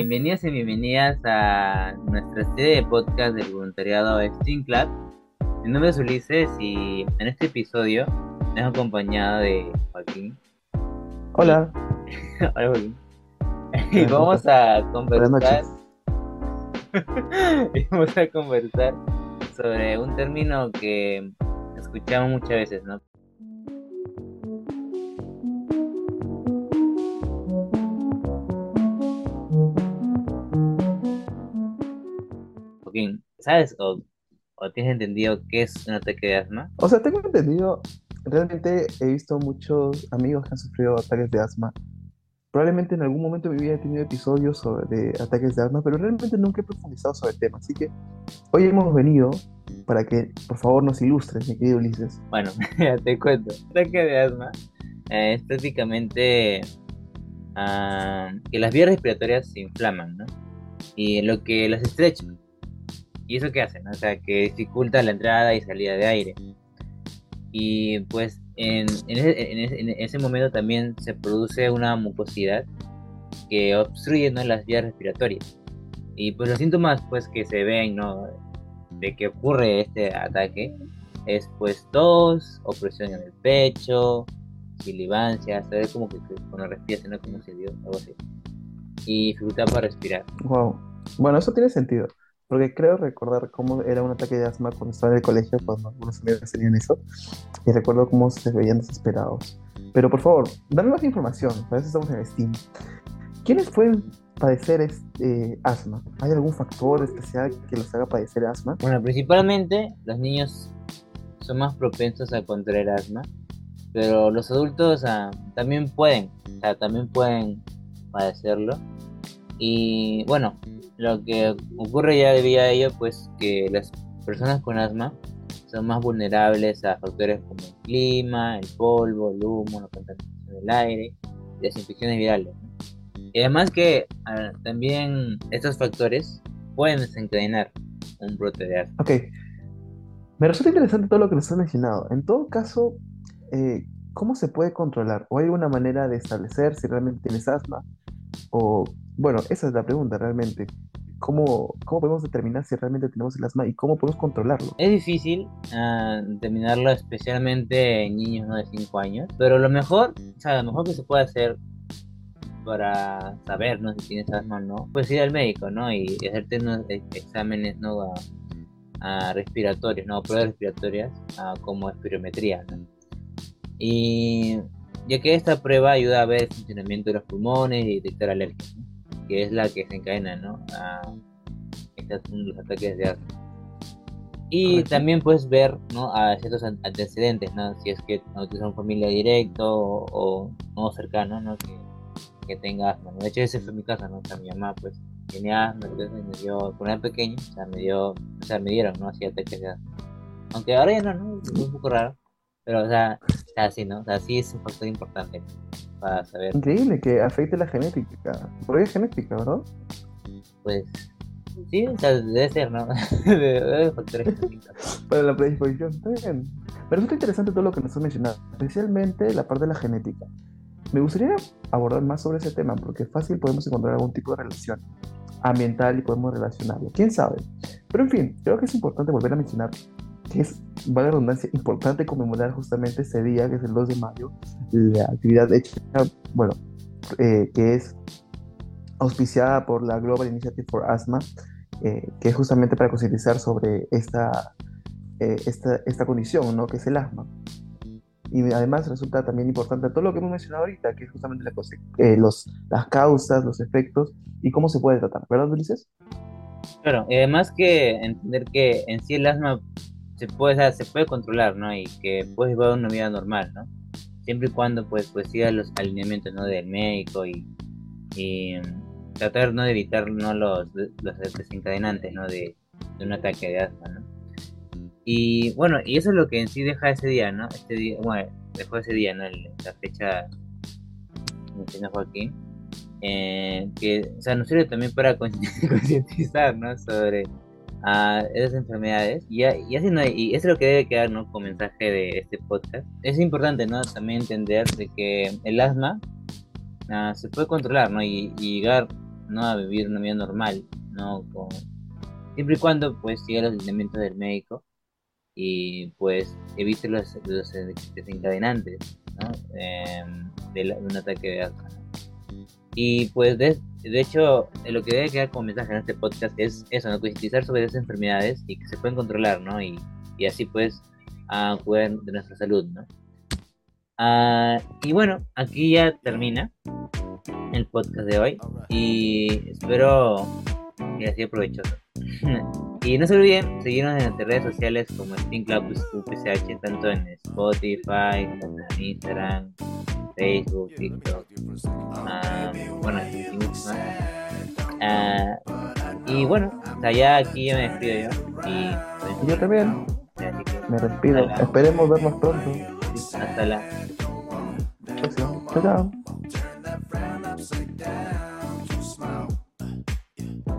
Bienvenidos y bienvenidas a nuestra serie de podcast del voluntariado Steam Club. Mi nombre es Ulises y en este episodio me acompañado de Joaquín. Hola. Hola Joaquín. Y vamos a conversar. y vamos a conversar sobre un término que escuchamos muchas veces, ¿no? ¿Sabes o, o tienes entendido qué es un ataque de asma? O sea, tengo entendido, realmente he visto muchos amigos que han sufrido ataques de asma. Probablemente en algún momento de mi vida he tenido episodios sobre de ataques de asma, pero realmente nunca he profundizado sobre el tema. Así que hoy hemos venido para que, por favor, nos ilustres, mi querido Ulises. Bueno, ya te cuento. Ataque de asma eh, es prácticamente ah, que las vías respiratorias se inflaman, ¿no? Y lo que las estrecha. ¿Y eso qué hacen? O sea, que dificulta la entrada y salida de aire. Y pues en, ese, en, ese, en ese momento también se produce una mucosidad que obstruye ¿no? las vías respiratorias. Y pues los síntomas pues que se ven ¿no? de que ocurre este ataque es pues tos, opresión en el pecho, silivancia, ve como que, que cuando respiras no como se dio, algo así. Y dificultad para respirar. Wow. Bueno, eso tiene sentido. Porque creo recordar cómo era un ataque de asma cuando estaba en el colegio, cuando algunos amigos tenían eso. Y recuerdo cómo se veían desesperados. Pero por favor, dame más información. Para eso estamos en Steam. ¿Quiénes pueden padecer este, asma? ¿Hay algún factor especial que los haga padecer asma? Bueno, principalmente los niños son más propensos a contraer asma, pero los adultos ah, también pueden, o sea, también pueden padecerlo. Y bueno, lo que ocurre ya debido a ello, pues que las personas con asma son más vulnerables a factores como el clima, el polvo, el humo, la contaminación del aire, las infecciones virales. Y además que también estos factores pueden desencadenar un brote de asma. Ok. Me resulta interesante todo lo que nos has mencionado. En todo caso, eh, ¿cómo se puede controlar? ¿O hay alguna manera de establecer si realmente tienes asma? O, bueno, esa es la pregunta realmente. ¿Cómo, cómo podemos determinar si realmente tenemos el asma y cómo podemos controlarlo? Es difícil ah, determinarlo, especialmente en niños ¿no? de 5 años, pero lo mejor, o sea, lo mejor que se puede hacer para saber ¿no? si tienes asma o no, pues ir al médico, ¿no? Y hacerte unos e- exámenes, ¿no? A, a respiratorios, ¿no? Pruebas respiratorias ah, como espirometría, ¿no? Y ya que esta prueba ayuda a ver el funcionamiento de los pulmones y detectar alergias. Que es la que se encadena, ¿no? A los ataques de asma. Y Correcto. también puedes ver, ¿no? A ciertos an- antecedentes, ¿no? Si es que no tienes un familia directo o, o no cercano, ¿no? Que, que tenga asma. De hecho, ese fue mi caso, ¿no? O sea, mi mamá, pues, tiene asma, entonces me dio, cuando era pequeño, o sea, me dio, o sea, me dieron, ¿no? Así ataques de asma. Aunque ahora ya no, ¿no? Es un poco raro. Pero, o sea, o sea, sí, ¿no? O sea, sí es un factor importante. Para saber, Increíble que afecte la genética. Porque es genética, ¿verdad? pues, sí, o sea, debe ser, ¿no? debe factores genéticos. Para la predisposición. Está bien. Me resulta interesante todo lo que nos has mencionado, especialmente la parte de la genética. Me gustaría abordar más sobre ese tema porque fácil podemos encontrar algún tipo de relación ambiental y podemos relacionarlo. ¿Quién sabe? Pero en fin, creo que es importante volver a mencionar que es, vale la redundancia, importante conmemorar justamente ese día, que es el 2 de mayo, la actividad hecha, bueno, eh, que es auspiciada por la Global Initiative for Asthma, eh, que es justamente para concientizar sobre esta, eh, esta, esta condición, ¿no? que es el asma. Y además resulta también importante todo lo que hemos mencionado ahorita, que es justamente la conse- eh, los, las causas, los efectos y cómo se puede tratar, ¿verdad, Ulises? Claro, y además que entender que en sí el asma se puede, se puede controlar, ¿no? Y que puedes llevar una vida normal, ¿no? Siempre y cuando pues, pues sigas los alineamientos, ¿no? Del médico y, y mm, tratar, ¿no? De evitar, ¿no? Los, los desencadenantes, ¿no? De, de un ataque de asma, ¿no? Y bueno, y eso es lo que en sí deja ese día, ¿no? Este día, bueno, dejó ese día, ¿no? La fecha que mencionó Joaquín. eh, que, o sea, nos sirve también para concienti- concientizar, ¿no? Sobre a esas enfermedades y, a- y así no y eso es lo que debe quedar no como mensaje de este podcast es importante no también entender de que el asma ah, se puede controlar no y, llegar ¿no? A vivir una vida normal, ¿no? Siempre y cuando pues siga los lineamientos del médico y pues evite los, los desencadenantes ¿no? Em, de, un ataque de asma. Y pues de, de, hecho lo que debe quedar como mensaje en este podcast es eso, ¿no? concientizar sobre esas enfermedades y que se pueden controlar, ¿no? Y, y así pues a cuidar de nuestra salud, ¿no? Ah, y bueno, aquí ya termina el podcast de hoy y espero que haya sido provechoso. y no se olviden seguirnos en nuestras redes sociales como Spin Club UPCH, tanto en Spotify, como en Instagram, Facebook, TikTok. Ah, bueno, y mucho más. Ah, y bueno, allá aquí ya me despido yo. Y, pues, yo también. Me despido. Esperemos vernos pronto. Hasta la próxima. Chao, chao.